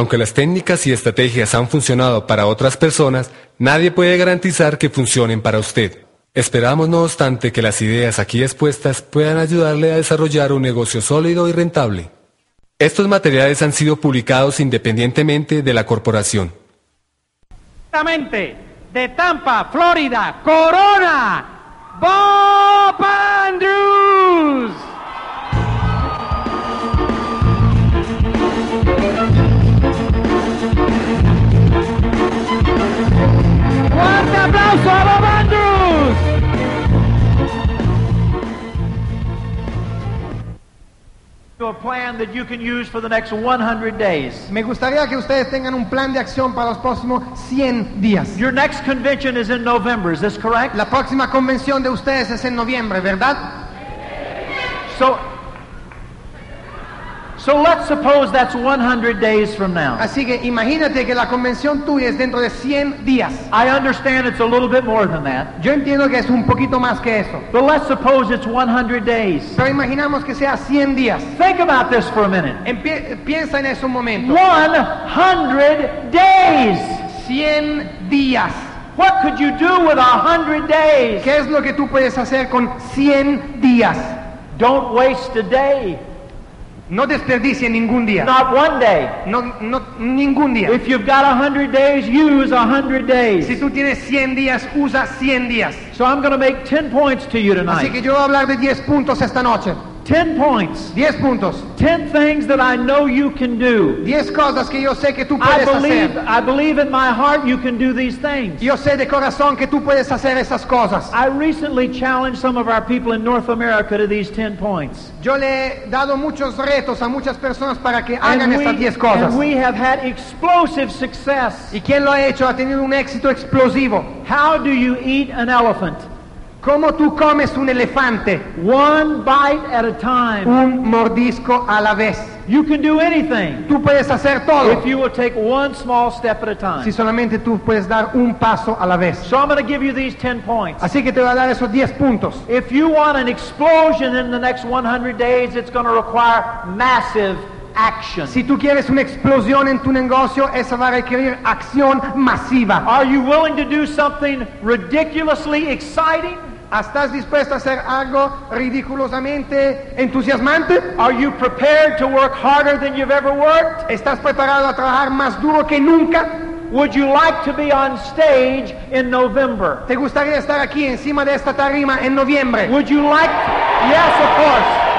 Aunque las técnicas y estrategias han funcionado para otras personas, nadie puede garantizar que funcionen para usted. Esperamos, no obstante, que las ideas aquí expuestas puedan ayudarle a desarrollar un negocio sólido y rentable. Estos materiales han sido publicados independientemente de la corporación. De Tampa, Florida, Corona, Bob Andrews. Aplauso a Bob Andrews. A plan that you can use for the next 100 days. Me gustaría que ustedes tengan un plan de acción para los próximos 100 días. Your next convention is in November, is this correct? La próxima convención de ustedes es en noviembre, ¿verdad? So, so let's suppose that's 100 days from now. Así que imagínate que la convención tuya es dentro de 100 días. I understand it's a little bit more than that, Yo entiendo que es un poquito más que eso. but let's suppose it's 100 days. Pero imaginamos que sea 100 días. Think about this for a minute. Empie- piensa en eso un momento. 100 days! 100 días. What could you do with 100 days? ¿Qué es lo que tú puedes hacer con 100 días? Don't waste a day, No desperdicie ningún día. not one day. No, no, ningún día. If you've got a 100 days, use a 100 days. Si tú tienes 100 días, usa 100 días. So I'm going to make 10 points to you tonight. Así que yo voy a hablar de 10 puntos esta noche. 10 points. 10 puntos. 10 things that I know you can do. 10 cosas que yo sé que tú I puedes believe, hacer. I believe in my heart you can do these things. Yo sé de corazón que tú puedes hacer esas cosas. I recently challenged some of our people in North America to these 10 points. Yo le he dado muchos retos a muchas personas para que hagan estas 10 we, cosas. and we have had explosive success. ¿Y quién lo ha hecho? Ha tenido un éxito explosivo. How do you eat an elephant? ¿Cómo tú comes un elefante? One bite at a time. Un mordisco a la vez. You can do anything Tú puedes hacer todo if you will take one small step at a time. si solamente tú puedes dar un paso a la vez. So I'm going to give you these 10 points. Así que te voy a dar esos 10 puntos. If you want an explosion in the next 100 days, it's going to require massive action. Si tú quieres una explosión en tu negocio, esa va a requerir acción masiva. Are you willing to do something ridiculously exciting? ¿Estás dispuesto a hacer algo ridiculosamente entusiasmante? Are you prepared to work harder than you've ever worked? ¿Estás preparado a trabajar más duro que nunca? Would you like to be on stage in November? ¿Te gustaría estar aquí encima de esta tarima en noviembre? Would you like, yes, of course.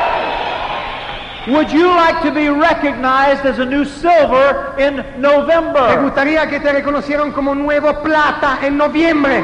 Would you like to be recognized as a new silver in ¿Te November? gustaría que te reconocieran como nuevo plata en noviembre?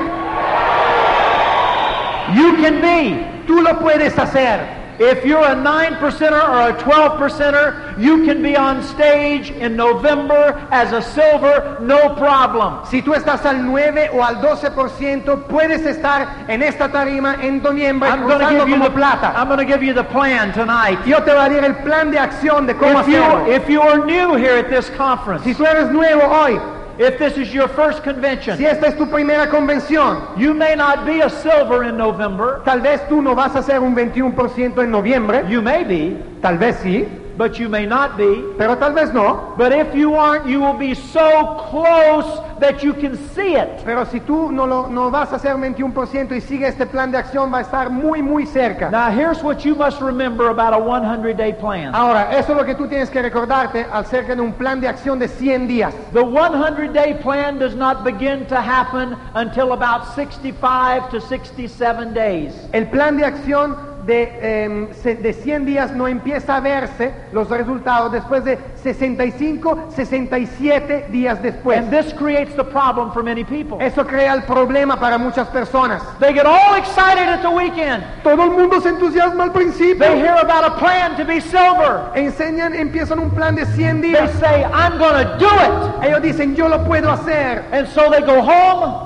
You can be. Tú lo puedes hacer. If you're a 9 percenter or a 12 percenter, you can be on stage in November as a silver, no problem. Si tú estás al 9 o al 12%, puedes estar en esta tarima en noviembre I'm going to cruzando give you como the plata. I'm going to give you the plan tonight. Yo te voy a dar el plan de acción de cómo If you hacerlo. if you are new here at this conference, Si tú eres nuevo hoy, if this is your first convention, si esta es tu primera convención, you may not be a silver in November. tal vez tú no vas a hacer un 21% en noviembre, You may be, tal vez sí, but you may not be. pero tal vez no. But if you aren't, you will be so close that you can see it. Pero si tú no, lo, no vas a hacer 21% y sigue este plan de acción, va a estar muy, muy cerca. Now, here's what you must remember about a 100 day plan. Ahora, eso es lo que tú tienes que recordarte acerca de un plan de acción de 100 días. The 100 day plan does not begin to happen until about 65 to 67 days. El plan de acción de, se- de 100 días no empieza a verse los resultados después de 65, 67 días después. And this creates the problem for many people. Eso crea el problema para muchas personas. They get all excited at the weekend. Todo el mundo se entusiasma al principio. They hear about a plan to be silver. Enseñan, empiezan un plan de 100 They días. say, I'm going to do it. Ellos dicen, yo lo puedo hacer. And so they go home.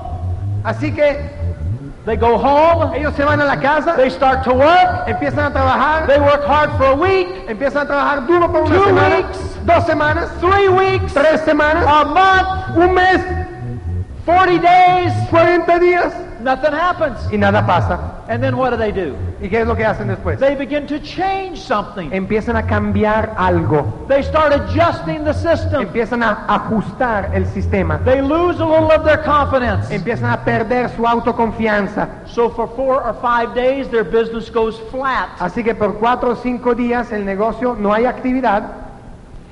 Así que They go home. ellos se van a la casa, They start to work. empiezan a trabajar, They work hard for a week, empiezan a trabajar duro por una Two semana, weeks. dos semanas, three weeks, tres semanas, a month, un mes, 40 days. 40 días Nothing happens. y nada pasa. And then what do they do? ¿Y qué es lo que hacen después? They begin to change something. Empiezan a cambiar algo. They start adjusting the system. Empiezan a ajustar el sistema. They lose a little of their confidence. Empiezan a perder su autoconfianza. So for four or five days, their business goes flat. Así que por cuatro o cinco días el negocio no hay actividad.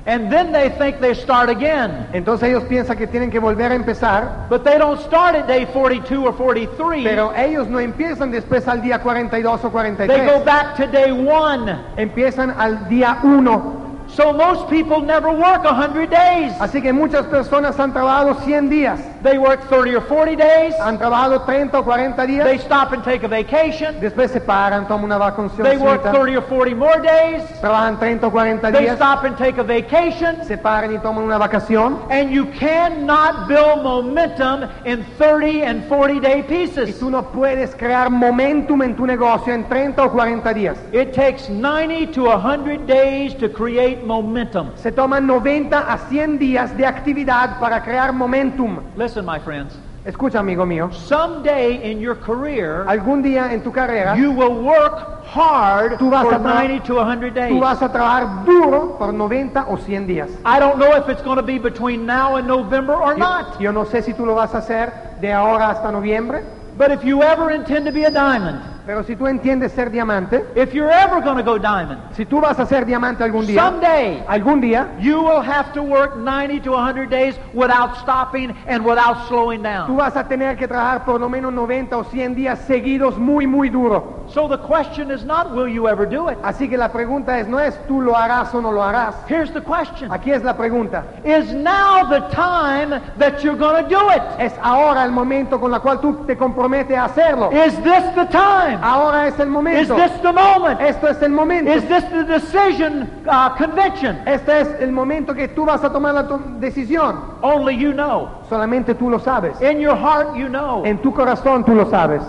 And then they think they start again. Entonces ellos piensan que tienen que volver a empezar. But they don't start at day 42 or 43. Pero ellos no empiezan después al día 42 o 43. They go back to day one. Empiezan al día 1. So most people never work 100 days. Así que muchas personas han trabajado 100 días. They work 30 or 40 days. Han trabajado 30 o 40 They días. stop and take a vacation. Después se paran, toman una vacación. They work 30 or 40 more days. Trabajan 30 o 40 They días. stop and take a vacation. Se paran y toman una vacación. And you cannot build momentum in 30 and 40 day Y pieces. tú no puedes crear momentum en tu negocio en 30 o 40 días. It takes 90 to 100 days to create momentum. Se toman 90 a 100 días de actividad para crear momentum. Listen, my friends. Escucha, amigo mío. Someday in your career, Algún día en tu carrera, you will work hard Tú vas for a 90 to 100 days. tú vas a trabajar duro por 90 o 100 días. I don't know if it's going to be between now and November or Yo, not. yo no sé si tú lo vas a hacer de ahora hasta noviembre, But if you ever intend to be a diamond, pero si tú entiendes ser diamante, if you're ever going to go diamond, si tú vas a ser diamante algún día, someday algún día you will have to work 90 to 100 days without stopping and without slowing tú down. vas a tener que trabajar por lo menos 90 o 100 días seguidos muy, muy duro. So the question is not will you ever do it? Así que la pregunta es, no es tú lo harás o no lo harás. Here's the question. Aquí es la pregunta. Is now the time that you're going to do it? Es ahora el momento con la cual tú te comprometes a hacerlo. Is this the time? Ahora es el Is momento. this the moment? Esto es el momento. Is this the decision uh, convention? Este es el momento que tú vas a tomar la decisión. Only you know. Solamente tú lo sabes. In your heart, you know. En tu corazón tú lo sabes.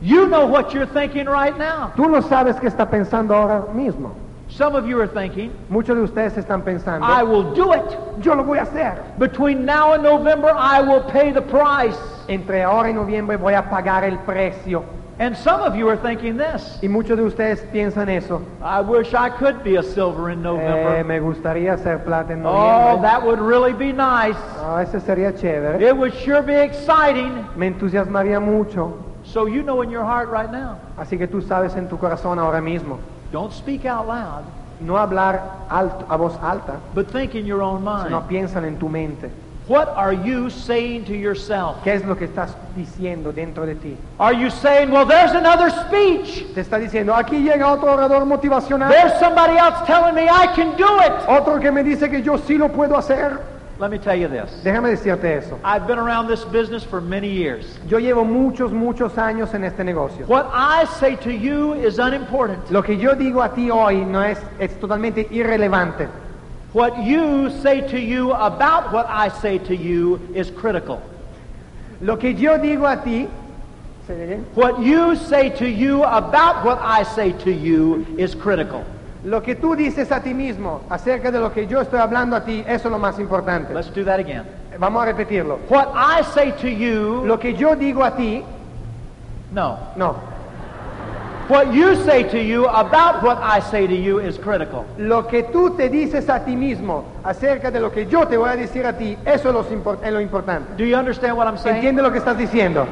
You know what you're thinking right now. Tú lo sabes que está pensando ahora mismo. Some of you are thinking, Muchos de ustedes están pensando, I will do it. yo lo voy a hacer. Between now and November, I will pay the price. Entre ahora y noviembre voy a pagar el precio. And some of you are thinking this. Y muchos de ustedes piensan eso. I wish I could be a silver in Eh, November. me gustaría ser plata en noviembre. Oh, that would really be nice. Ah, ese sería chévere. It would sure be exciting. Me entusiasmaría mucho. So you know in your heart right now. Así que tú sabes en tu corazón ahora mismo. Don't speak out loud, No hablar alto, a voz alta, but think in your own mind. piensan en tu mente. What are you saying to yourself? ¿Qué es lo que estás diciendo dentro de ti? Are you saying, well, there's another speech. Te está diciendo, aquí llega otro orador motivacional, There's somebody else telling me I can do it. otro que me dice que yo sí lo puedo hacer. Let me tell you this. Déjame decirte eso. I've been around this business for many years. Yo llevo muchos, muchos años en este negocio. What I say to you is unimportant. Lo que yo digo a ti hoy no es, es totalmente irrelevante. What you say to you about what I say to you is critical. Lo que yo digo a ti. What you say to you about what I say to you is critical. Lo que tú dices a ti mismo acerca de lo que yo estoy hablando a ti, eso es lo más importante. Let's do that again. Vamos a repetirlo. What I say to you, Lo que yo digo a ti, no. no. What you say to you about what I say to you is critical. Lo que tú te dices a ti mismo acerca de lo que yo te voy a decir a ti, eso es lo, impor- es lo importante. Do you understand what I'm saying? ¿Entiende lo que estás diciendo?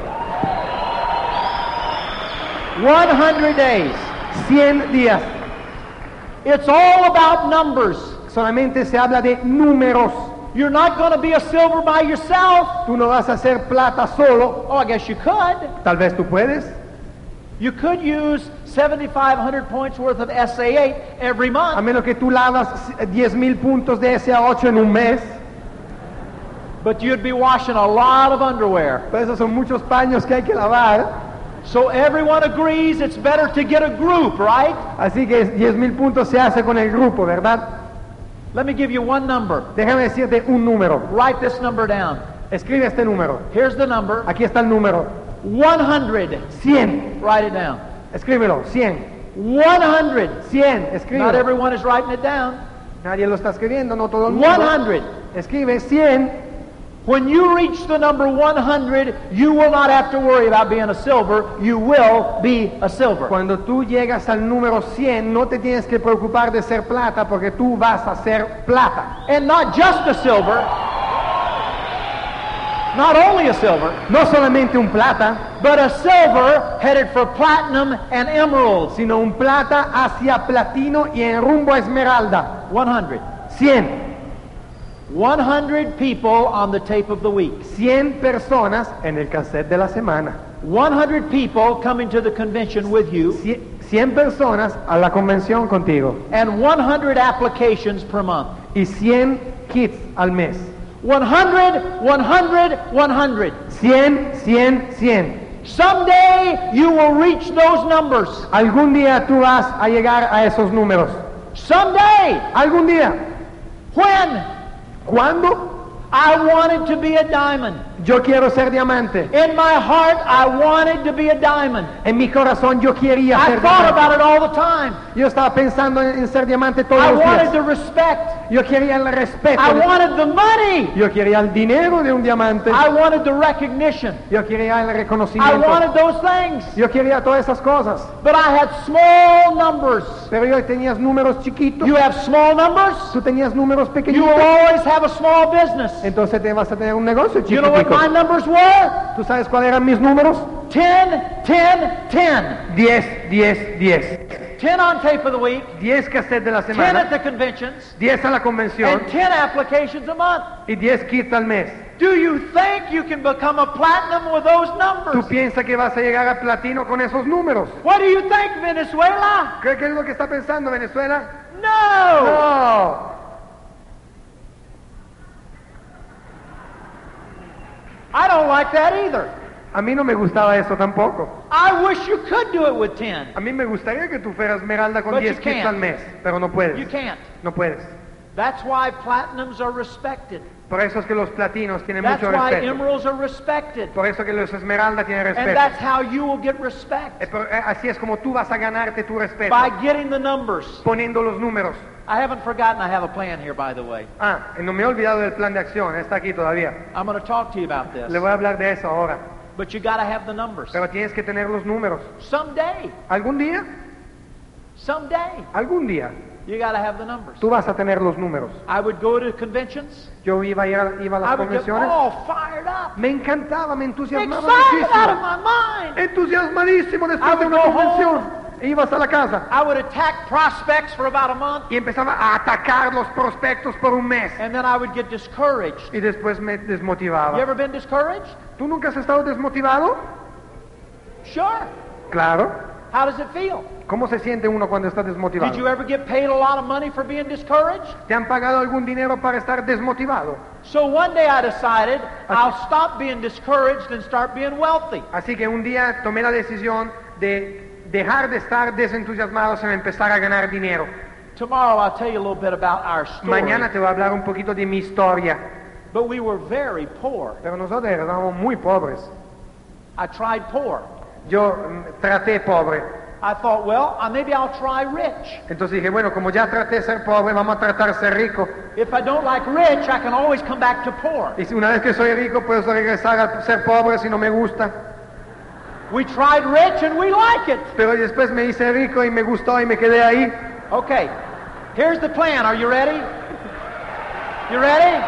100 days. 100 días. It's all about numbers. Solamente se habla de números. You're not going to be a silver by yourself. Tú no vas a hacer plata solo. Oh, I guess you could. Tal vez tú puedes. You could use 7,500 points worth of SA8 every month. A menos que tú lavas 10 mil puntos de SA8 en un mes. But you'd be washing a lot of underwear. Pero esos son muchos paños que hay que lavar. So everyone agrees it's better to get a group, right? Así que 10 mil puntos se hace con el grupo, ¿verdad? Let me give you one number. Déjame decirte un número. Write this number down. Escribe este número. Here's the number Aquí está el número. 100. 100. Write it down. Escríbelo. 100. 100. 100. Not Escríbelo. everyone is writing it down. Nadie lo está escribiendo, no todo el mundo. 100. Escribe 100. When you reach the number 100, you will not have to worry about being a silver. You will be a silver. Cuando tú llegas al número 100, no te tienes que preocupar de ser plata porque tú vas a ser plata. And not just a silver, not only a silver, No solamente un plata, but a silver headed for platinum and emerald, sino un plata hacia platino y en rumbo a esmeralda. 100. 100. 100 people on the tape of the week. 100 personas en el cassette de la semana. 100 people coming to the convention with you, 100 personas a la convención contigo. and 100 applications per month. Y 100 kits al mes. 100, 100, 100. 100, 100, 100. Someday you will reach those numbers. Algún día tú vas a llegar a esos números. Someday. Algún día. When? ¿Cuándo? I wanted to be a diamond. Yo quiero ser diamante. In my heart, I wanted to be a diamond. En mi corazón yo quería I ser thought diamante. about it all the time. Yo estaba pensando en, en ser diamante todos I los wanted the respect. Yo quería el respeto. I de- wanted the money. Yo quería el dinero de un diamante. I wanted the recognition. Yo quería el I reconocimiento. wanted those things. Yo quería todas esas cosas. But I had small numbers. Pero yo tenías números chiquitos. You have small numbers, Tú tenías números you will pequeñitos. always have a small business. Entonces te vas a tener un negocio You know were? ¿Tú sabes cuáles eran mis números? 10, 10, 10. 10, 10, 10. 10 on tape of the week, 10 cassettes de la 10 at semana, the conventions, 10 a la convención and 10 applications a month. y 10 kits al mes. Do you think you can become a platinum with those ¿Tú numbers? piensas que vas a llegar a platino con esos números? What do you think, Venezuela? ¿Qué, qué es lo que está pensando Venezuela? No! No. I don't like that either. A mí no me gustaba eso tampoco. I wish you could do it with 10. A mí me gustaría que tú fueras esmeralda con But you 10 kits can't. al mes, pero no puedes. You can't. No puedes. That's why platinums are respected. Por eso es que los platinos tienen That's mucho why respeto. emeralds are respected. Por eso que los esmeralda tienen And respeto. that's how you will get respect. Eh, pero, eh, Así es como tú vas a ganarte tu respeto. By getting the numbers. Poniendo los números. I haven't forgotten I have a plan here, by the way. Ah, y no me he olvidado del plan de acción, está aquí todavía. I'm going to talk to you about this. Le voy a hablar de eso ahora. But you got to have the numbers. Pero tienes que tener los números. Someday, Algún día, someday, algún día, you got to have the numbers. tú vas a tener los números. I would go to conventions. Yo iba a ir a, iba a I las would get convenciones. all fired up. Me encantaba, me entusiasmaba Excited out of muchísimo. my mind. Entusiasmadísimo I después de would una go convención. Ibas a la casa I would attack prospects for about a month. y empezaba a atacar los prospectos por un mes. And then I would get discouraged. Y después me You desmotivaba. ever been discouraged? ¿Tú nunca has estado desmotivado? Sure. Claro. How does it feel? ¿Cómo se siente uno cuando está desmotivado? Did you ever get paid a lot of money for being discouraged? ¿Te han pagado algún dinero para estar desmotivado? So one day I decided I'll stop being discouraged and start being wealthy. Así que un día tomé la decisión de dejar de estar desentusiasmados en empezar a ganar dinero. Tomorrow I'll tell you a little bit about our story. Mañana te voy a hablar un poquito de mi historia. But we were very poor. Pero nosotros éramos muy pobres. I tried poor. Yo mm, traté pobre. I thought, well, uh, maybe I'll try rich. Entonces dije, bueno, como ya traté ser pobre, vamos a tratar ser rico. If I don't like rich, I can always come back to poor. Y si una vez que soy rico, puedo regresar a ser pobre si no me gusta. We tried rich and we like it. Pero después me hice rico y me gustó y me quedé ahí. Okay, here's the plan. Are you ready? You ready?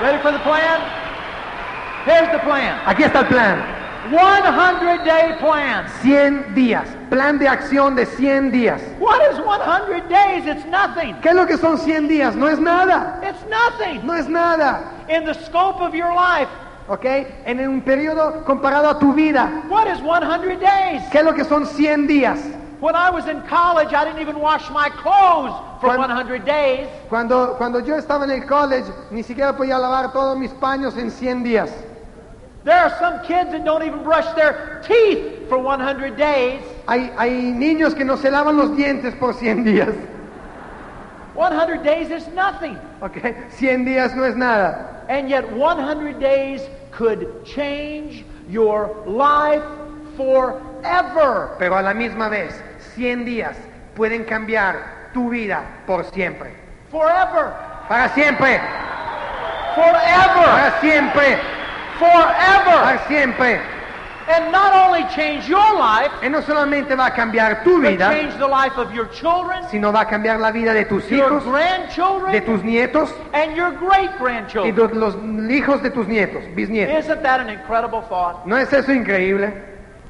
Ready for the plan? Here's the plan. Aquí está el plan. 100 day plan. 100 días. Plan de acción de 100 días. What is 100 days? It's nothing. ¿Qué es lo que son 100 días? No es nada. It's nothing. No es nada. In the scope of your life, ¿Ok? En un periodo comparado a tu vida. what is 100 days? ¿Qué es lo que son 100 días? When I was in college, I didn't even wash my clothes for Cuan- 100 days. Cuando, cuando yo estaba en el college, ni siquiera podía lavar todos mis paños en 100 días. There are some kids that don't even brush their teeth for 100 days. Hay, hay niños que no se lavan los dientes por 100 días. 100 days is nothing. ¿Ok? 100 días no es nada. And yet 100 days could change your life forever. Pero a la misma vez, 100 días pueden cambiar tu vida por siempre. Forever. Para siempre. forever, para siempre, forever. para siempre. And not only change your life, Y no solamente va a cambiar tu but vida, change the life of your children, sino va a cambiar la vida de tus your hijos, de tus nietos and your great y grandchildren. de los hijos de tus nietos, bisnietos. Isn't that an incredible thought? ¿No es eso increíble?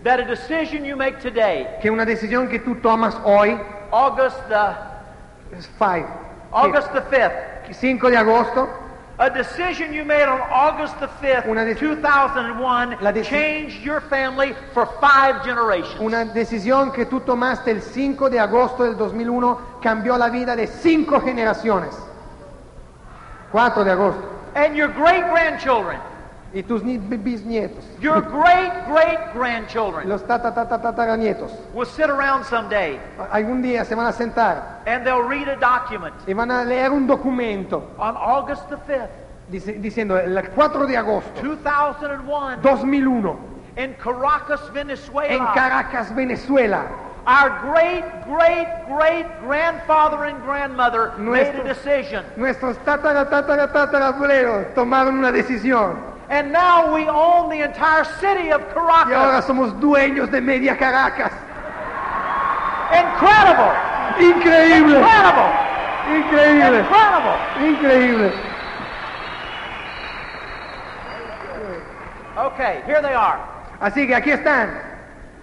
That a decision you make today, Que una decisión que tú tomas hoy, August the es 5, August the 5th, 5 de agosto, a decision you made on August the 5th, Una deci- 2001, La deci- changed your family for five generations. una decisión que tú tomaste el 5 de agosto del 2001 cambió la vida de cinco generaciones. 4 de agosto. And your great grandchildren, Y tus ni- bisnietos, your great great grandchildren los tataranietos, will sit around someday algún día se van a sentar and they'll read a document y van a leer un documento on August the 5th, dice- diciendo el 4 de agosto 2001, 2001 in Caracas, en Venezuela. Caracas, Venezuela. Our great great great grandfather and grandmother made a Nuestro- decision. Nuestros tatara, tatara, tatarabuelos tomaron una decisión And now we own the entire city of Caracas. y ahora somos dueños de media Caracas. Incredible! Increíble, Incredible! increíble, Incredible! increíble. Okay, here they are. Así que aquí están.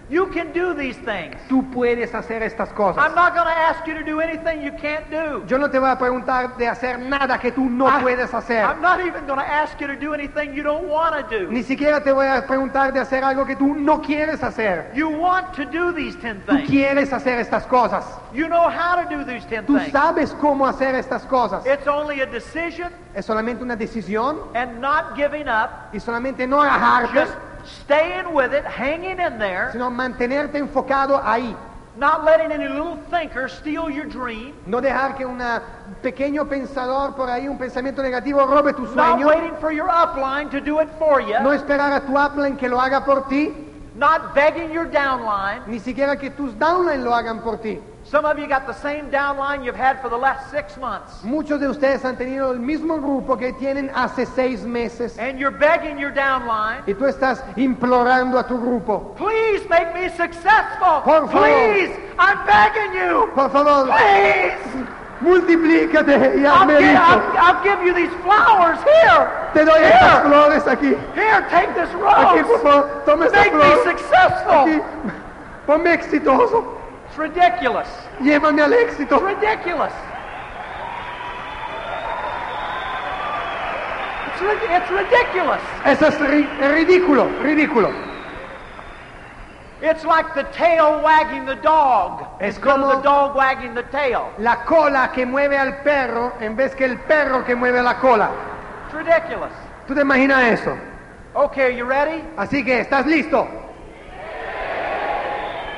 You can do these things. Tú puedes hacer estas cosas. I'm not going to ask you to do anything you can't do. Yo no te voy a preguntar de hacer nada que tú no I- puedes hacer. I'm not even going to ask you to do anything you don't want to do. Ni siquiera te voy a preguntar de hacer algo que tú no quieres hacer. You want to do these 10 things. Tú quieres hacer estas cosas. You know how to do these 10 Tú things. sabes cómo hacer estas cosas. It's only a decision Es solamente una decisión and not giving up, y solamente no agajarte, just staying with it, hanging in there, sino mantenerte enfocado ahí. not letting any little thinker steal your dream, No dejar que un pequeño pensador por ahí, un pensamiento negativo, robe tu not sueño. waiting for your upline to do it for you, No esperar a tu upline que lo haga por ti, not begging your downline. ni siquiera que tus downline lo hagan por ti. Some of you got the same downline you've had for the last six months. Muchos de ustedes han tenido el mismo grupo que tienen hace seis meses And you're begging your downline, y tú estás implorando a tu grupo. please make me successful. Por favor. Please, I'm begging you. Por favor, Please. multiplícate y I'll, hazme gi- rico. I'll, I'll give you these flowers. Here. Te doy estas flores aquí. Here, take this rose. Aquí, por favor, toma esta Make me successful. Aquí. Ponme exitoso. Ridiculous. Llévame al éxito. It's ridiculous. It's, ri- it's ridiculous. Eso es ri- ridículo, ridículo. It's like the tail wagging the dog Es como- the dog wagging the tail. La cola que mueve al perro en vez que el perro que mueve la cola. It's ridiculous. ¿Tú te imaginas eso? Okay, are you ready? Así que, ¿estás listo?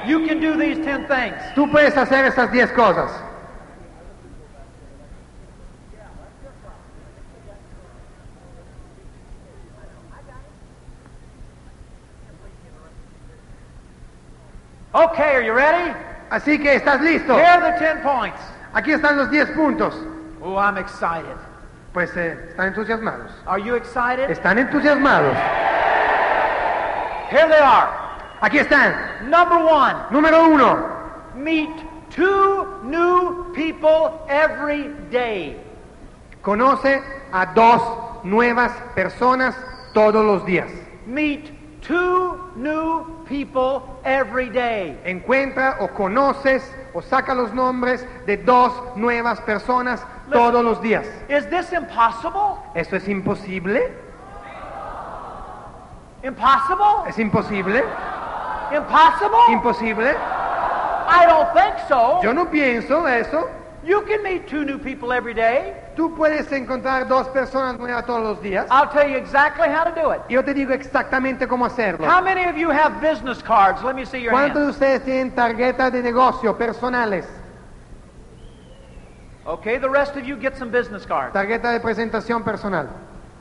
You can do these 10 things. Tú puedes hacer estas 10 cosas. Okay, are you ready? Así que, ¿estás listo? Here are the 10 points. Aquí están los 10 puntos. Oh, I'm excited. Pues eh, están entusiasmados. Are you excited? Están entusiasmados. Here they are. Aquí están. Number one, Número uno. meet two new people every day. Conoce a dos nuevas personas todos los días. Meet two new people every day. Encuentra o conoces o saca los nombres de dos nuevas personas todos los días. Is this impossible? ¿Eso es imposible? Impossible? ¿Es imposible? Impossible? ¿Imposible? I don't think so. Yo no pienso eso. You can meet two new people every day. Tú puedes encontrar dos personas nuevas todos los días. I'll tell you exactly how to do it. Yo te digo exactamente cómo hacerlo. How many of you have business cards? Let me see your ¿Cuántos de ustedes tienen tarjetas de negocio personales? Okay, the rest of you get some business cards. Tarjeta de presentación personal.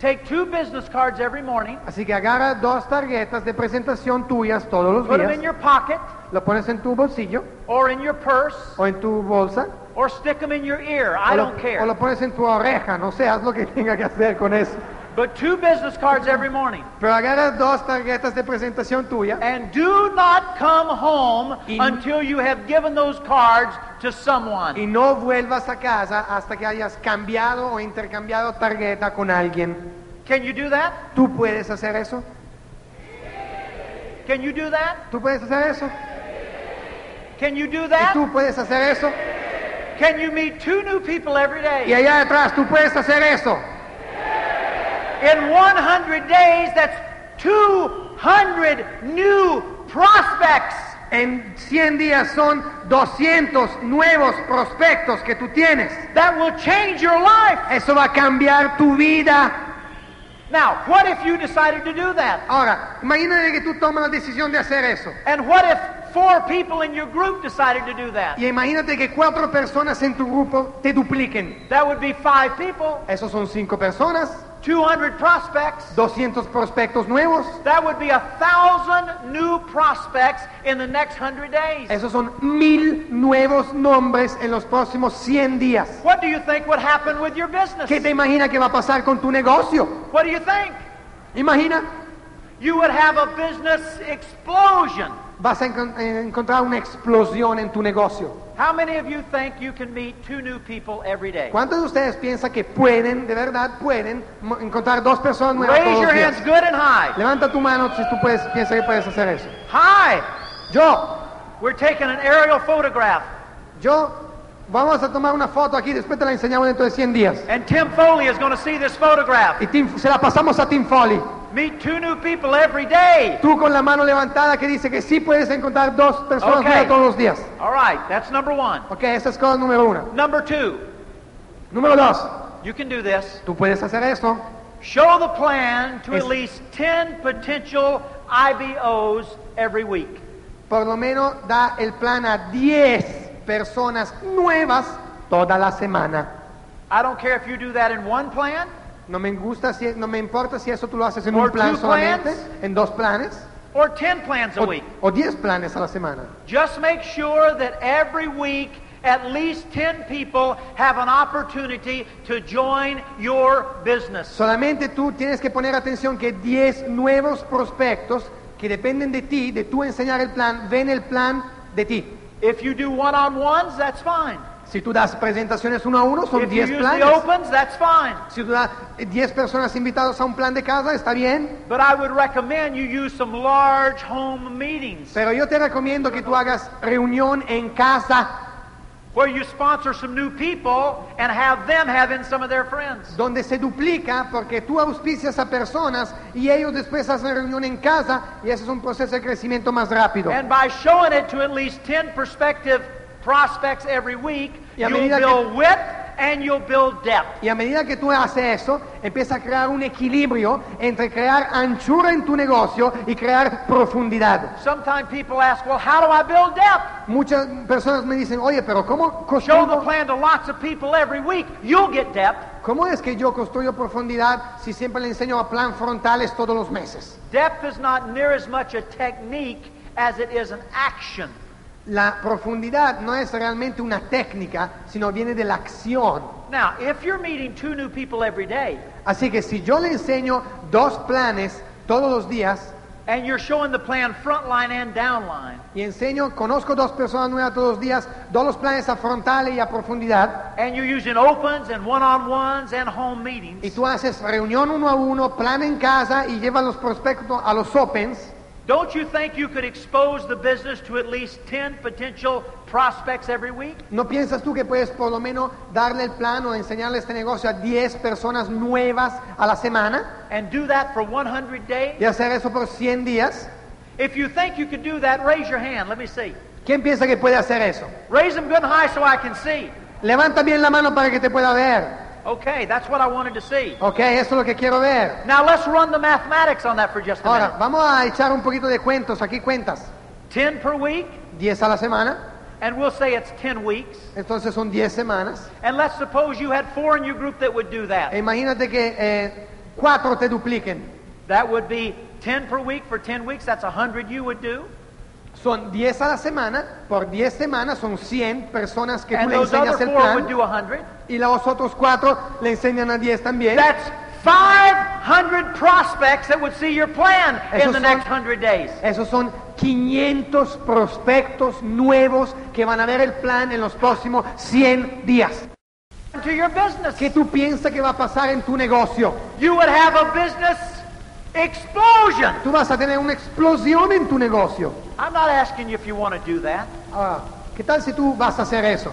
Take two business cards every morning, Así que agarra dos tarjetas de presentación tuyas todos los put them in días, your pocket lo pones en tu bolsillo or in your purse o en tu bolsa or stick them in your ear. o I lo, don't o care. lo pones en tu oreja, no sé, haz lo que tenga que hacer con eso. But two business cards every morning. Pero agarra dos tarjetas de presentación tuya And do not come home In- until you have given those cards to someone. y no vuelvas a casa hasta que hayas cambiado o intercambiado tarjeta con alguien. Can you do that? ¿Tú puedes hacer eso? Can you do that? ¿Tú puedes hacer eso? Can you do ¿Y that? tú puedes hacer eso? Can you meet two new people every day? Y allá atrás, ¿tú puedes hacer eso? In 100 days, that's 200 new prospects. En 100 días son 200 nuevos prospectos que tú tienes. That will change your life. Eso va a cambiar tu vida. Now, what if you decided to do that? Ahora, imagínate que tú tomas la decisión de hacer eso. And what if four people in your group decided to do that? Y imagínate que cuatro personas en tu grupo te dupliquen. That would be five people, Esos son cinco personas, 200 prospects. 200 prospectos nuevos. That would be a thousand new prospects in the next hundred days. Esos son mil nuevos nombres en los próximos 100 días. What do you think would happen with your business? ¿Qué te imaginas que va a pasar con tu negocio? What do you think? Imagina, You would have a business explosion. vas a eh, encontrar una explosión en tu negocio. How many of you think you can meet two new people every day? ¿Cuántos de ustedes piensan que pueden, de verdad pueden, encontrar dos personas nuevas Raise todos your los hands good and high. Levanta tu mano si tú puedes, piensas que puedes hacer eso. High. Yo, We're taking an aerial photograph. yo, vamos a tomar una foto aquí, después te la enseñamos dentro de 100 días. And Tim Foley is going to see this photograph. Y Tim- se la pasamos a Tim Foley. Meet two new people every day. Tú con la mano levantada que dice que sí puedes encontrar dos personas nuevas todos los días. All right, that's number one. Ok, esa es cosa número uno. Number two, Número dos, you can do this. tú puedes hacer eso. Show the plan to Es- at least 10 potential IBOs every week. Por lo menos da el plan a 10 personas nuevas toda la semana. I don't care if you do that in one plan No me gusta si, no me importa si eso tú lo haces en Or un plan two solamente, plans. en dos planes, or 10 plans a o, week. o 10 planes a la semana. Just make sure that every week at least 10 people have an opportunity to join your business. Solamente tú tienes que poner atención que 10 nuevos prospectos que dependen de ti, de tú enseñar el plan, ven el plan de ti. If you do one-on-ones, that's fine. Si tú das presentaciones uno a uno, son If you 10 use planes. the opens, that's fine. Si tú das 10 personas invitadas a un plan de casa, está bien. But I would recommend you use some large home meetings Pero yo te recomiendo que tú hagas reunión en casa where you sponsor some new people and have them have in some of their friends. donde se duplica porque tú auspicias a personas y ellos después hacen reunión en casa y ese es un proceso de crecimiento más rápido. And by showing it to at least 10 prospective prospects every week, Y a you'll medida que- build width and you'll build depth. Y a medida que tú haces eso, empieza a crear un equilibrio entre crear anchura en tu negocio y crear profundidad. Sometimes people ask, well, how do I build depth? Muchas personas me dicen, oye, pero ¿cómo Show the plan to lots of people every week. You'll get depth. ¿Cómo es que yo construyo profundidad si siempre le enseño a plan frontales todos los meses? Depth is not near as much a technique as it is an action. La profundidad no es realmente una técnica, sino viene de la acción. Now, if you're meeting two new people every day Así que si yo le enseño dos planes todos los días and you're showing the plan front line and down line, y enseño, conozco dos personas nuevas todos los días, dos los planes a frontales y a profundidad, and you're using opens and one-on-ones and home meetings, y tú haces reunión uno a uno, plan en casa y llevas los prospectos a los opens, don't you think you could expose the business to at least 10 potential prospects every week? ¿no piensas tú que puedes por lo menos darle el plan o enseñarle este negocio a 10 personas nuevas a la semana And do that for 100 days? y hacer eso por 100 días? If you think you could do that, raise your hand. Let me see. ¿Quién piensa que puede hacer eso? Raise them good and high so I can see. Levanta bien la mano para que te pueda ver. Okay, that's what I wanted to see. Ok, eso es lo que quiero ver. Now let's run the mathematics on that for just a Ahora, minute. vamos a echar un poquito de cuentos. Aquí cuentas. 10 per week, 10 a la semana. and we'll say it's 10 weeks. Entonces son 10 semanas. And let's suppose you had four in your group that would do E that. imagínate que eh, cuatro te dupliquen. That would be 10 per week for 10 weeks. That's 100 you would do. Son 10 a la semana, por 10 semanas son 100 personas que tú And le those other enseñas el four would plan do 100. y los otros cuatro le enseñan a 10 también. That's 500 prospects that would see your plan in Esos the son- next 100 days. Esos son 500 prospectos nuevos que van a ver el plan en los próximos 100 días. To your business. ¿Qué tú piensas que va a pasar en tu negocio? You would have a business explosion. Tú vas a tener una explosión en tu negocio. I'm not asking you if you want to do that. Ahora, ¿qué tal si tú vas a hacer eso?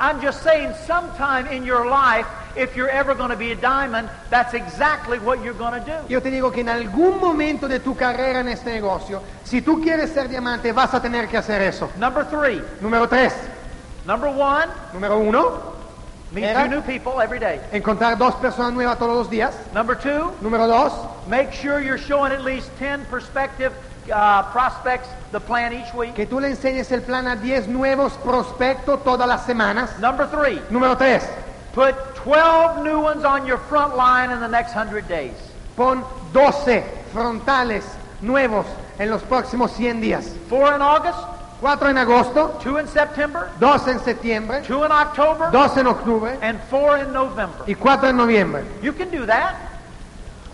I'm just saying sometime in your life, if you're ever going to be a diamond, that's exactly what you're going to do. Yo te digo que en algún momento de tu carrera en este negocio, si tú quieres ser diamante, vas a tener que hacer eso. Number three. Número 3. Number one, Número 1, meet new people every day. encontrar dos personas nuevas todos los días. Number two, Número 2, make sure you're showing at least 10 prospective uh, prospects the plan each week. que tú le enseñes el plan a 10 nuevos prospectos todas las semanas. Number three, Número 3, put 12 new ones on your front line in the next 100 days. pon 12 frontales nuevos en los próximos 100 días. Four in August, 4 en agosto, two in September, 2 en septiembre, two in October, 2 en octubre and four in November. y 4 en noviembre. You can do that.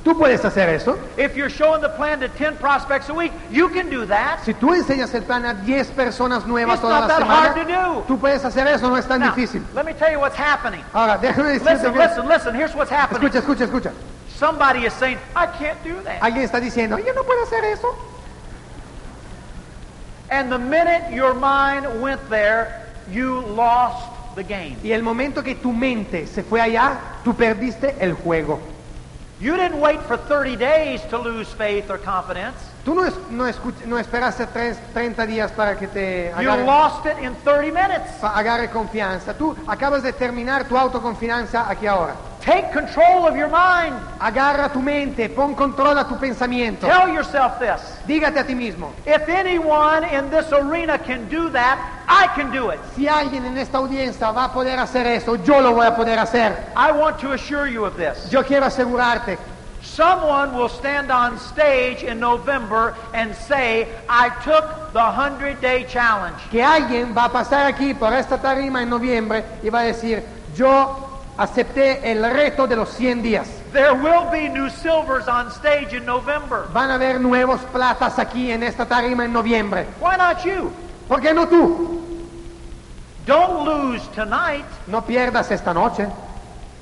Tú puedes hacer eso. If you're showing the plan to 10 prospects a week, you can do that. Si tú enseñas el plan a 10 personas nuevas It's toda not la that hard to semana, do. tú puedes hacer eso, no es tan Now, difícil. let me tell you what's happening. Ahora, déjame decirte Listen, que... listen, listen. Here's what's happening. Escucha, escucha, escucha. Somebody is saying, I can't do that. Alguien está diciendo, yo no puedo hacer eso. And the minute your mind went there, you lost the game. Y el momento que tu mente se fue allá, tú perdiste el juego. You didn't wait for 30 days to lose faith or confidence. Tú no, es- no, escuch- no esperaste tres- 30 días para que te You agarre, lost it in 30 minutes. agarre confianza. Tú acabas de terminar tu autoconfianza aquí ahora. Take control of your mind. Agarra tu mente, pon control a tu pensamiento. Tell yourself this. Dígate a ti mismo, If anyone in this arena can do that, I can do it. si alguien en esta audiencia va a poder hacer eso, yo lo voy a poder hacer. I want to assure you of this. Yo quiero asegurarte, Someone will stand on stage in November and say, I took the 100 day challenge. que alguien va a pasar aquí por esta tarima en noviembre y va a decir, yo acepté el reto de los 100 días. There will be new silvers on stage in November. Van a haber nuevos platas aquí en esta tarima en noviembre. Why not you? ¿Por qué no tú? Don't lose tonight. No pierdas esta noche.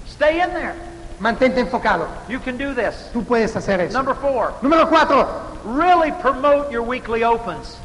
Stay in there. Mantente enfocado. You can do this. Tú puedes hacer eso. Number four, Número cuatro, really promote your weekly opens.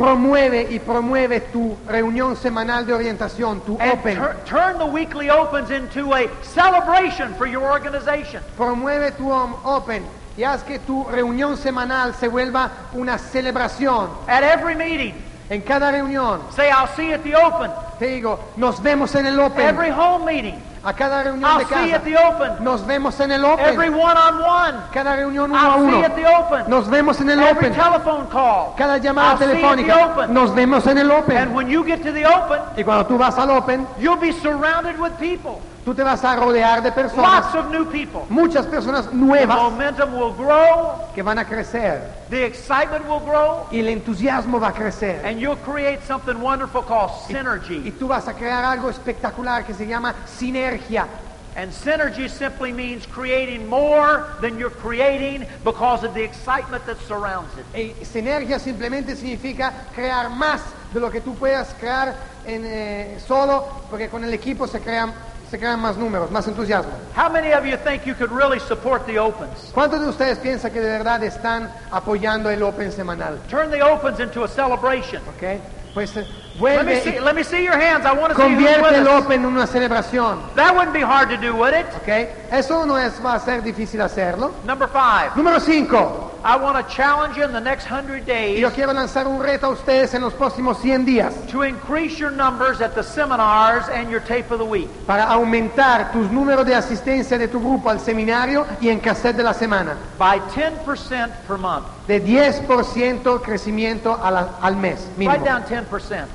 Promueve y promueve tu reunión semanal de orientación, tu And Open. tur- turn the weekly opens into a celebration for your organization. Promueve tu Open y haz que tu reunión semanal se vuelva una celebración. At every meeting, En cada reunión, say, I'll see you at the open. Te digo, nos vemos en el Open. Every home meeting, A cada reunión I'll de see casa, at the open. nos vemos en el Open. Every one on one, Cada reunión uno a I'll see uno, you at the open. nos vemos en el Every Open. telephone call, Cada llamada I'll see you at the telefónica, open. nos vemos en el And Open. when you get to the open, Y cuando tú vas al Open, you'll be surrounded with people. tú te vas a rodear de Lots personas, of new people. muchas personas The nuevas momentum will grow, que van a crecer the excitement will grow, y el entusiasmo va a crecer. and you'll create something wonderful called Y synergy. tú vas a crear algo espectacular que se llama sinergia. And synergy simply means creating more than you're creating because of the excitement that surrounds it. Y sinergia simplemente significa crear más de lo que tú puedas crear en, eh, solo, porque con el equipo se crean, se crean más números, más entusiasmo. How many of you think you could really support the opens? ¿Cuántos de ustedes piensan que de verdad están apoyando el Open semanal? Turn the opens into a celebration. ¿Ok? Pues eh, Let me see, let me see your hands. I want to see who's convierte el with us. Open en una celebración. That wouldn't be hard to do, would it? ¿Ok? Eso no es, va a ser difícil hacerlo. Number five, Número 5. I want to challenge you in the next hundred Y days yo quiero lanzar un reto a ustedes en los próximos 100 días to increase your numbers at the seminars and your tape of the week. para aumentar tus números de asistencia de tu grupo al seminario y en cassette de la semana. by 10% per month. De 10% crecimiento a la- al mes. Write down 10%.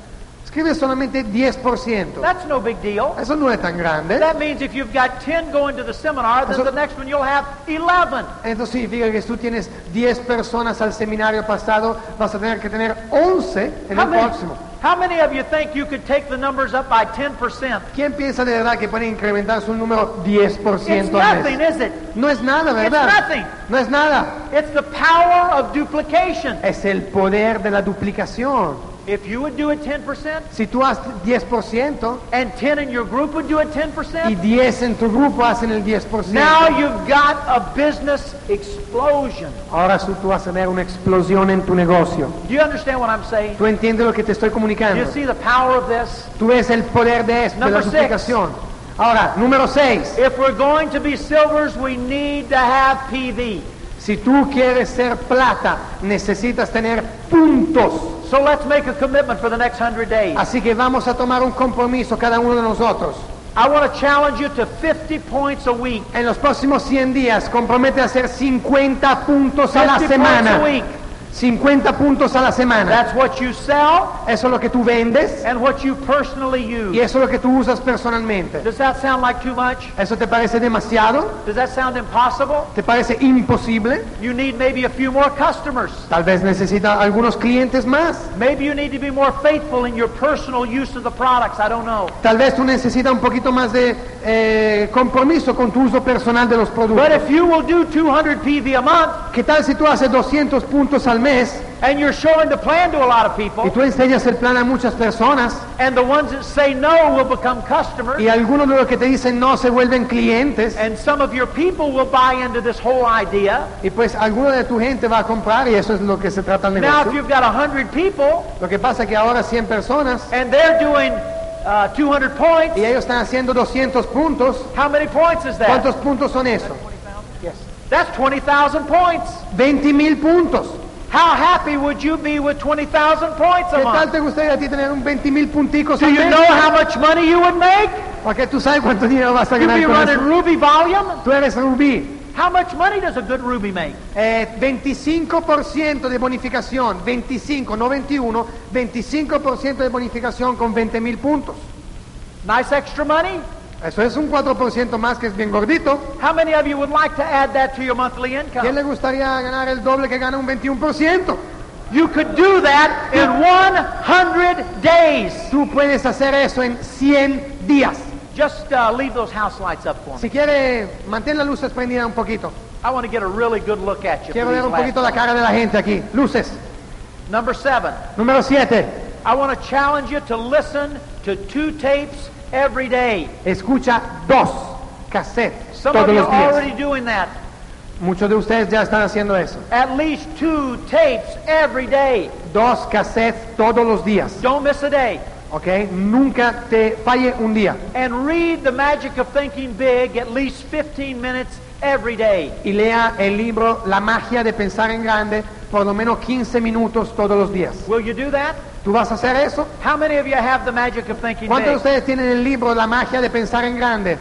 Escribe solamente 10%. That's no big deal. Eso no es tan grande. That means if you've got 10 going to the seminar, then Eso- the next one you'll have 11. Esto significa que si tú tienes 10 personas al seminario pasado, vas a tener que tener 11 en How el many, próximo. how many of you think you could take the numbers up by 10%? ¿Quién piensa de verdad que puede incrementar su número 10% It's nothing, is it? No es nada, ¿verdad? nothing. No es nada. It's the power of duplication. Es el poder de la duplicación. If you would do it 10%, Si tú haces 10% and 10 in your group would do it y 10%, 10 en tu grupo hacen el 10%, now you've got a business explosion. ahora tú tú vas a ver una explosión en tu negocio. Do you understand what I'm saying? ¿Tú entiendes lo que te estoy Do comunicando? you see the power of this? Tú ves el poder de esto, de la Number duplicación. Ahora, número 6. If we're going to be silvers, we need to have PV. Si tú quieres ser plata, necesitas tener puntos. So let's make a commitment for the next 100 days. Así que vamos a tomar un compromiso cada uno de nosotros. I want to challenge you to 50 points a week. En los próximos 100 días, compromete a hacer 50 puntos a la 50 semana. points a week. 50 puntos a la semana. That's what you sell Eso es lo que tú vendes and what you personally y use. eso es lo que tú usas personalmente. Does that sound like too much? ¿Eso te parece demasiado? Does that sound impossible? ¿Te parece imposible? You need maybe a few more customers. Tal vez necesita algunos clientes más. Maybe you need to be more faithful in your personal use of the products. I don't know. Tal vez tú necesitas un poquito más de eh, compromiso con tu uso personal de los But productos. if you will do 200 PV a month ¿Qué tal si tú haces 200 puntos al mes and you're showing the plan to a lot of people. y tú enseñas el plan a muchas personas and the ones that say no will become customers, y algunos de los que te dicen no se vuelven clientes and some of your people will buy into this whole idea. y pues alguno de tu gente va a comprar y eso es lo que se trata el Now, if negocio. you've got 100 people Lo que pasa es que ahora 100 personas and they're doing uh, 200 points, y ellos están haciendo 200 puntos. how many points is that? ¿Cuántos puntos son eso? That's 20,000 points. 20 mil puntos. How happy would you be with 20,000 points a ¿Qué tal month? te gustaría a ti tener un 20 mil punticos Do al you mes? know how much money you would make? Porque tú sabes cuánto dinero vas a You'd ganar be con running eso. Ruby volume. Tú eres Rubí. How much money does a good Ruby make? Eh, 25% de bonificación, 25, no 21, 25% de bonificación con 20 mil puntos. Nice extra money. Eso es un 4% más que es bien gordito. How many of you would like to add that to your monthly ¿Quién income? le gustaría ganar el doble que gana un 21%? You could do that in 100 days. Tú puedes hacer eso en 100 días. Just uh, leave those house lights up for me. Si quiere, mantén las luces prendidas un poquito. I want to get a really good look at you. Quiero ver un poquito la cara de la gente aquí. Luces. Number seven. Número 7. I want to challenge you to listen to two tapes every day. Escucha dos cassettes Some of todos you los are días. already doing that. Muchos de ustedes ya están haciendo eso. At least two tapes every day. Dos cassettes todos los días. Don't miss a day. ¿Ok? Nunca te falle un día. And read The Magic of Thinking Big at least 15 minutes every day. Y lea el libro La magia de pensar en grande por lo menos 15 minutos todos los días. Will you do that? ¿Tú vas a hacer eso? How many of you have The Magic of Thinking ¿Cuántos de Big? ustedes tienen el libro La magia de pensar en grande?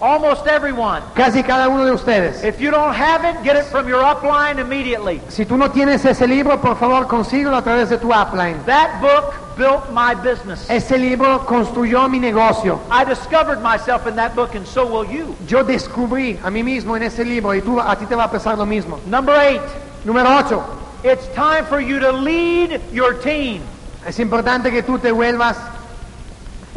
Almost everyone. Casi cada uno de ustedes. If you don't have it, get it from your upline immediately. Si tú no tienes ese libro, por favor, consíguelo a través de tu upline. That book built my business. Ese libro construyó mi negocio. I discovered myself in that book, and so will you. Yo descubrí a mí mismo en ese libro y tú, a ti te va a pasar lo mismo. Number eight, Número 8. it's time for you to lead your team. Es importante que tú te vuelvas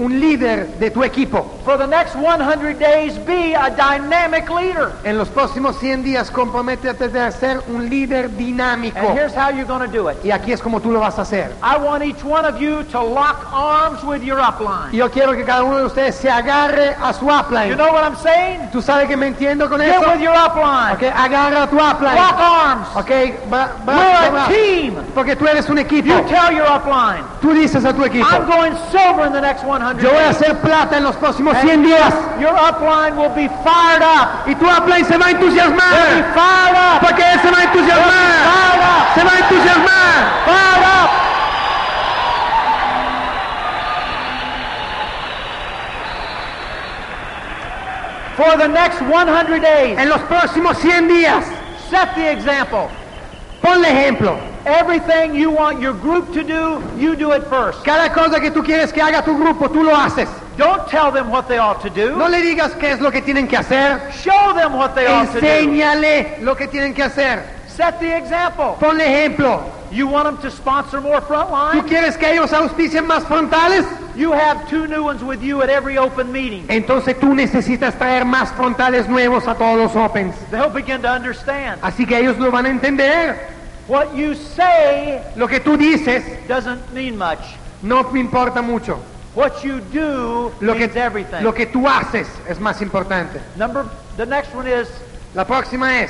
un líder de tu equipo. For the next 100 days, be a dynamic leader. En los próximos 100 días comprométete a ser un líder dinámico. And here's how you're going to do it. Y aquí es como tú lo vas a hacer. I want each one of you to lock arms with your upline. Yo quiero que cada uno de ustedes se agarre a su You upline. know what I'm saying? ¿Tú sabes que me entiendo con Get eso? with your upline. Ok, agarra a tu upline. Lock arms. Ok, bra- bra- We're bra- a team. Porque tú eres un equipo. You tell your upline, Tú dices a tu equipo, I'm going silver in the next 100 yo voy a hacer plata en los próximos 100 días. Your upline will be fired up. Y tu upline se va a They'll be entusiasmar. fired up. Porque él se va a entusiasmar. Fired up. Se va a entusiasmar. Fired up. For the next 100 days, En los próximos 100 días, set the example. ponle ejemplo. Everything you want your group to do, you do it first. Cada cosa que tú quieres que haga tu grupo, tú lo haces. Don't tell them what they ought to do. No le digas qué es lo que tienen que hacer. Show them what they ought to do. Enséñale lo que tienen que hacer. Set the example. Ponle ejemplo. You want them to sponsor more ¿Tú frontline? quieres que ellos auspicien más frontales? You have two new ones with you at every open meeting. Entonces tú necesitas traer más frontales nuevos a todos los Opens. They'll begin to understand. Así que ellos lo van a entender. What you say Lo que tú dices doesn't mean much. no me importa mucho. What you do Lo means que, everything. lo que tú haces es más importante. Number, the next one is La próxima es,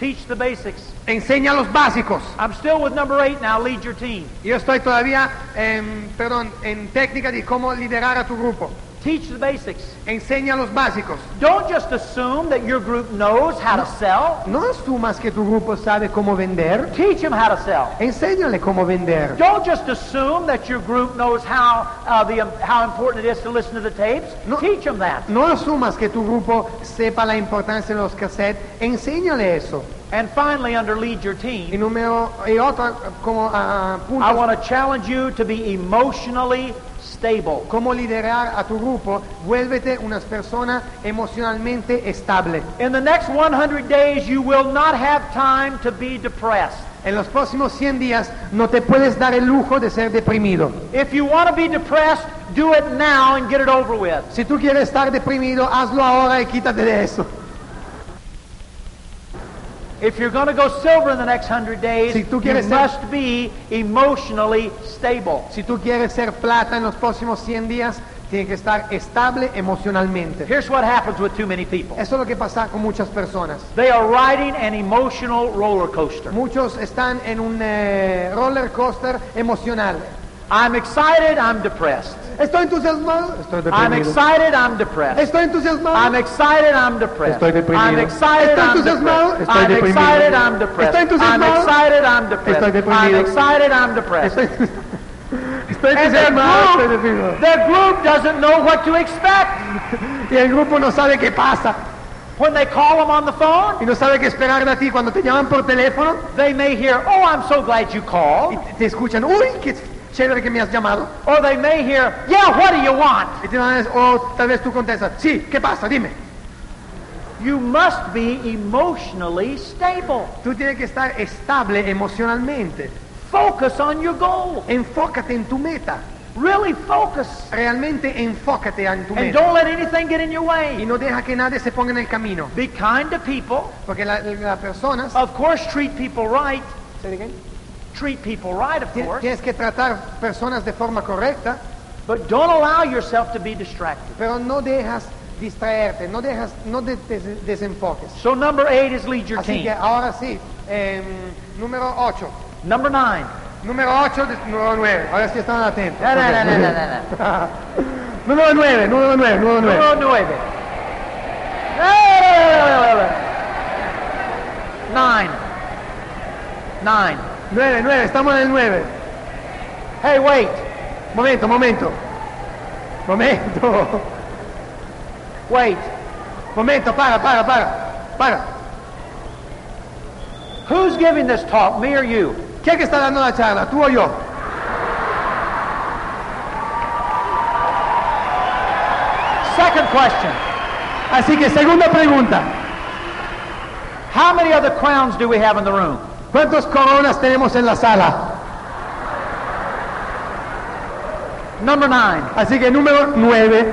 teach the basics. enseña los básicos. I'm still with number eight now. Lead your team. Yo estoy todavía, en, perdón, en técnica de cómo liderar a tu grupo. Teach the basics. Enseña los básicos. Don't just assume that your group knows how to sell. No asumas que tu grupo sabe cómo vender. Teach them how to sell. Enséñale cómo vender. Don't just assume that your group knows how uh, the how important it is to listen to the tapes. No. Teach them that. No asumas que tu grupo sepa la importancia de los cassettes. Enséñale eso. And finally, under lead your Y team, número y otro como punto, I want to challenge you to be emotionally stable. cómo liderar a tu grupo. Vuélvete una persona emocionalmente estable. In the next 100 days, you will not have time to be depressed. En los próximos 100 días no te puedes dar el lujo de ser deprimido. If you want to be depressed, do it now and get it over with. Si tú quieres estar deprimido, hazlo ahora y quítate de eso. If you're going to go silver in the next 100 days, Si tú you ser- must be emotionally stable. Si tú quieres ser plata en los próximos 100 días, tienes que estar estable emocionalmente. Here's what happens with too many people. Eso es lo que pasa con muchas personas. They are riding an emotional roller coaster. Muchos están en un eh, roller coaster emocional. I'm excited, I'm depressed. Estoy entusiasmado, estoy I'm deprimido. excited, I'm depressed. Estoy entusiasmado, I'm excited, I'm depressed. Estoy deprimido. I'm excited, Estoy I'm entusiasmado, depressed. estoy I'm excited, I'm depressed. Estoy I'm excited, I'm depressed. estoy deprimido. I'm excited, I'm depressed. estoy, estoy entusiasmado, estoy group, deprimido. their group doesn't know what to expect. Y el grupo no sabe qué pasa When they call them on the phone, y no sabe qué esperar de ti cuando te llaman por teléfono they may hear, oh, I'm so glad you y called. te escuchan, uy, qué que me has llamado. Or they may hear, yeah, what do you want? Y te van a decir, o tal vez tú contestas, sí, ¿qué pasa? Dime. You must be emotionally stable. Tú tienes que estar estable emocionalmente. Focus on your goal. Enfócate en tu meta. Really focus. Realmente enfócate en tu And meta. don't let anything get in your Y way. no deja que nadie se ponga en el camino. Be kind to people. Porque la- las personas... Of course, treat people right. ¿Say it again? Treat people right, of course. Tienes que tratar personas de forma correcta, But don't allow yourself to be distracted. pero no dejas distraerte, no dejas, no des- desenfoques. So number eight is lead your Así que team. ahora sí, número 8. Number nine. Número 8, número 9. Ahora sí están atentos. No, no, no, no, no, no, número 9, número 9, número 9. Número nueve. Nine. Nine. 9, 9, estamos en el 9. Hey, wait. Momento, momento. Momento. Wait. Momento, para, para, para. Para. Who's giving this talk, me or you? ¿Quién que está dando la charla? ¿Tú o yo? Second question. Así que segunda pregunta. How many other crowns do we have in the room? ¿Cuántos coronas tenemos en la sala? Number nine. Así que número 9.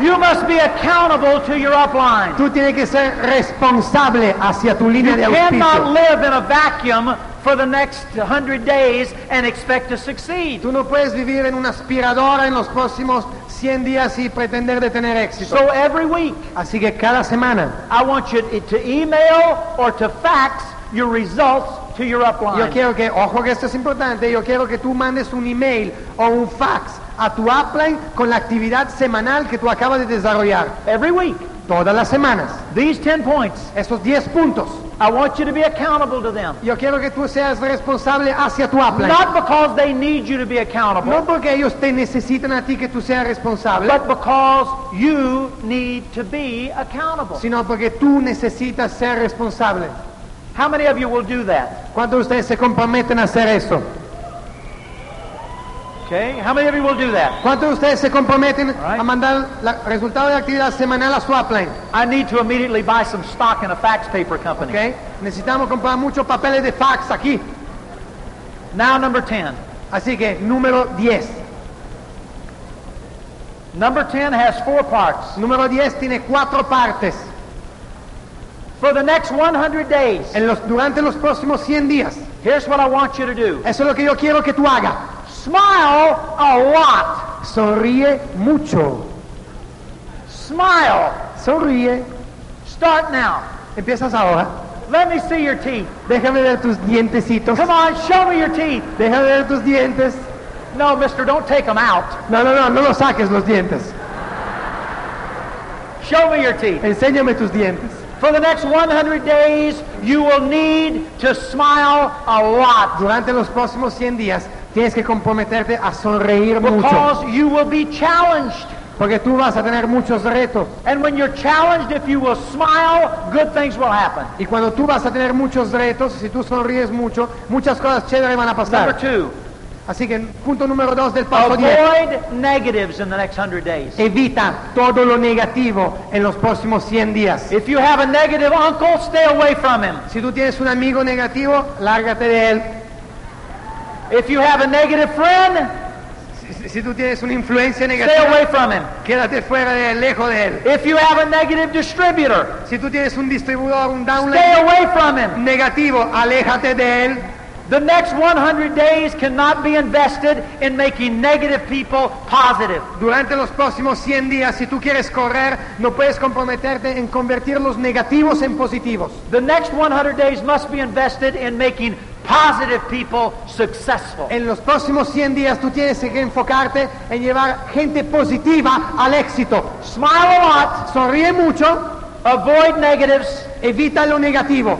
You must be accountable to your upline. Tú tienes que ser responsable hacia tu línea You de cannot auspicio. live in a vacuum for the next hundred days and expect to succeed. Tú no puedes vivir en una aspiradora en los próximos 100 días y pretender de tener éxito. So every week, Así que cada semana I want you to email or to fax your results to your yo upline. quiero que, ojo que esto es importante, yo quiero que tú mandes un email o un fax a tu upline con la actividad semanal que tú acabas de desarrollar. Every week. Todas las semanas. These 10 points, Esos 10 puntos. I want you to be accountable to them. Yo quiero que tú seas responsable hacia tu upline. Not because they need you to be accountable, No porque ellos te necesitan a ti que tú seas responsable, but because you need to be accountable. sino porque tú necesitas ser responsable. How many of you will do that? ¿Cuántos de ustedes se comprometen a hacer eso? Okay? How many of you will do that? ¿Cuántos de ustedes se comprometen Alright. a mandar el resultado de actividad semanal a su upline? I need to immediately buy some stock in a fax paper company. ¿Ok? Necesitamos comprar muchos papeles de fax aquí. Now, number 10. Así que, número 10. Number 10 has four parts. Número 10 tiene cuatro partes. For the next 100 days, En los, durante los próximos 100 días. here's what I want you to do Eso es lo que yo quiero que tú hagas. Smile a lot. Sonríe mucho. Smile. Sonríe. Start now. Empiezas ahora. Let me see your teeth. Déjame ver tus dientecitos. Come on, show me your teeth. Déjame ver tus dientes. No, mister, don't take them out. No, no, no, no los saques los dientes. Show me your teeth. Enséñame tus dientes. For the next 100 days, you will need to smile a lot Durante los próximos 100 días tienes que comprometerte a sonreír mucho. because you will be challenged. Porque tú vas a tener muchos retos. And when you're challenged, if you will smile, good things will happen. Y cuando tú vas a tener muchos retos, si tú sonríes mucho, muchas cosas chéveres van a Number pasar. two, Así que punto número dos del paso 10. avoid negatives in the next 100 days. Evita todo lo negativo en los próximos 100 días. If you have a negative uncle, stay away from him. Si tú tienes un amigo negativo, lárgate de él. If you have a negative friend, Si, si tú tienes una influencia stay negativa, away from him. quédate fuera de él, lejos de él. If you have a negative distributor, Si tú tienes un distribuidor, un stay downline away from him. negativo, aléjate de él. The next 100 days cannot be invested in making negative people positive. Durante los próximos 100 días, si tú quieres correr, no puedes comprometerte en convertir los negativos en positivos. The next 100 days must be invested in making positive people successful. En los próximos 100 días tú tienes que enfocarte en llevar gente positiva al éxito. Smile a Sonríe mucho, lot, avoid negatives, evita lo negativo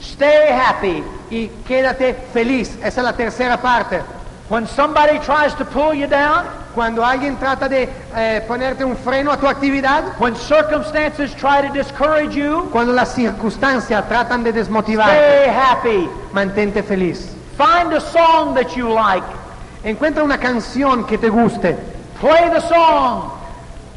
stay happy. y quédate feliz. Esa es la tercera parte. When somebody tries to pull you down, Cuando alguien trata de eh, ponerte un freno a tu actividad, when circumstances try to discourage you, cuando las circunstancias tratan de desmotivarte, stay happy. mantente feliz. Find a song that you like. Encuentra una canción que te guste. Play the song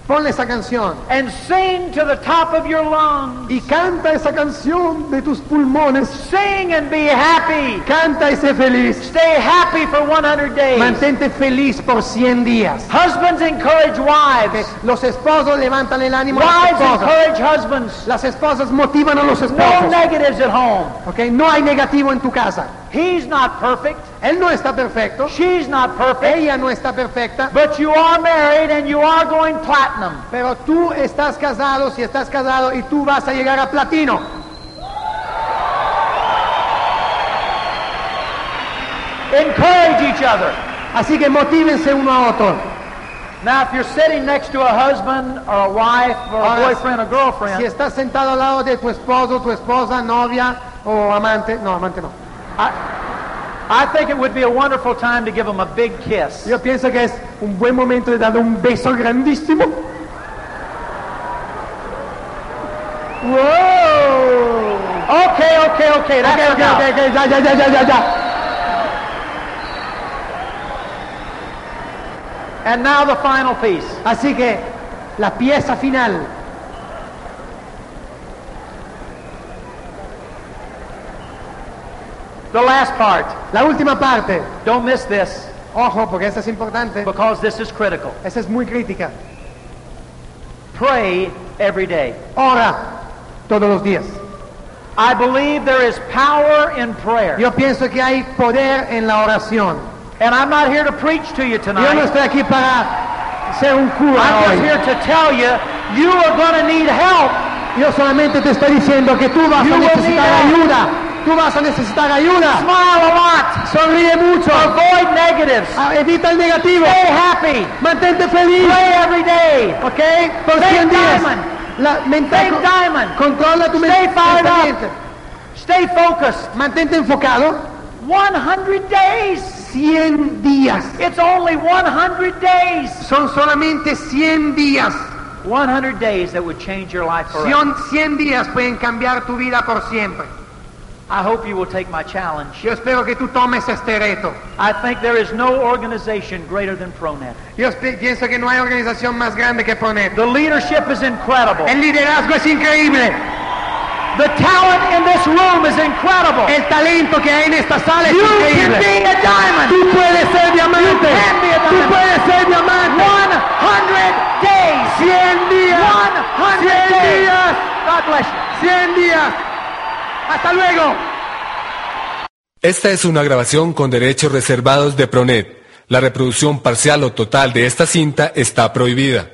Ponle esa canción and sing to the top of your lungs. y canta esa canción de tus pulmones. Sing and be happy. Canta y sé feliz. Stay happy for 100 days. Mantente feliz por 100 días. Husbands encourage wives. Los esposos levantan el ánimo a las Wives esposas. encourage husbands. Las esposas motivan a los No esposos. negatives at home. ¿ok? No hay negativo en tu casa. He's not perfect. Él no está perfecto. She's not perfect. Ella no está perfecta. But you are married and you are going platinum. Pero tú estás casado, si estás casado, y tú vas a llegar a platino. Encourage each other. Así que motívense uno a otro. Now, if you're sitting next to a husband or a wife or a Ahora, boyfriend or girlfriend, Si estás sentado al lado de tu esposo, tu esposa, novia o amante, no, amante no. I think it would be a wonderful time to give them a big kiss. Yo pienso que es un buen momento de darle un beso grandísimo. ¡Wow! Okay, okay, okay. That's Ok, ok, enough. ok, ok, ya, ya, ya, ya, ya, ya. And now the final piece. Así que la pieza final. The last part. La última parte. Don't miss this Ojo, porque esa es importante. because this is critical. Esa es muy crítica. Pray every day. Ora todos los días. I believe there is power in prayer. Yo pienso que hay poder en la oración. And I'm not here to preach to you Yo no tonight. estoy aquí para ser un cura I'm just hoy. here to tell you, you are going to need help. Yo solamente te estoy diciendo que tú vas You a necesitar ayuda. Tú vas a necesitar ayuda. Smile a lot. Sonríe mucho. Avoid negatives. Ah, Evita el negativo. Stay happy. Mantente feliz. Pray every day. ¿Ok? Por Stay 100 días. La diamond. Controla tu Stay. Stay focused. Mantente enfocado. 100 days. 100 días. It's only 100 days. Son solamente 100 días. 100 days that would change your life forever. Son 100 días pueden cambiar tu vida por siempre. I hope you will take my challenge. Yo espero que tú tomes este reto. I think there is no organization greater than ProNet. Yo pi- pienso que no hay organización más grande que Pronet. The leadership is incredible. El liderazgo es increíble. The talent in this room is incredible. El talento que hay en esta sala es You can increíble. be a diamond. Tú puedes ser diamante. You can be a Tú puedes ser diamante. 100 days. 100 días. 100 100 days. días. God bless you. 100 días. Hasta luego. Esta es una grabación con derechos reservados de Pronet. La reproducción parcial o total de esta cinta está prohibida.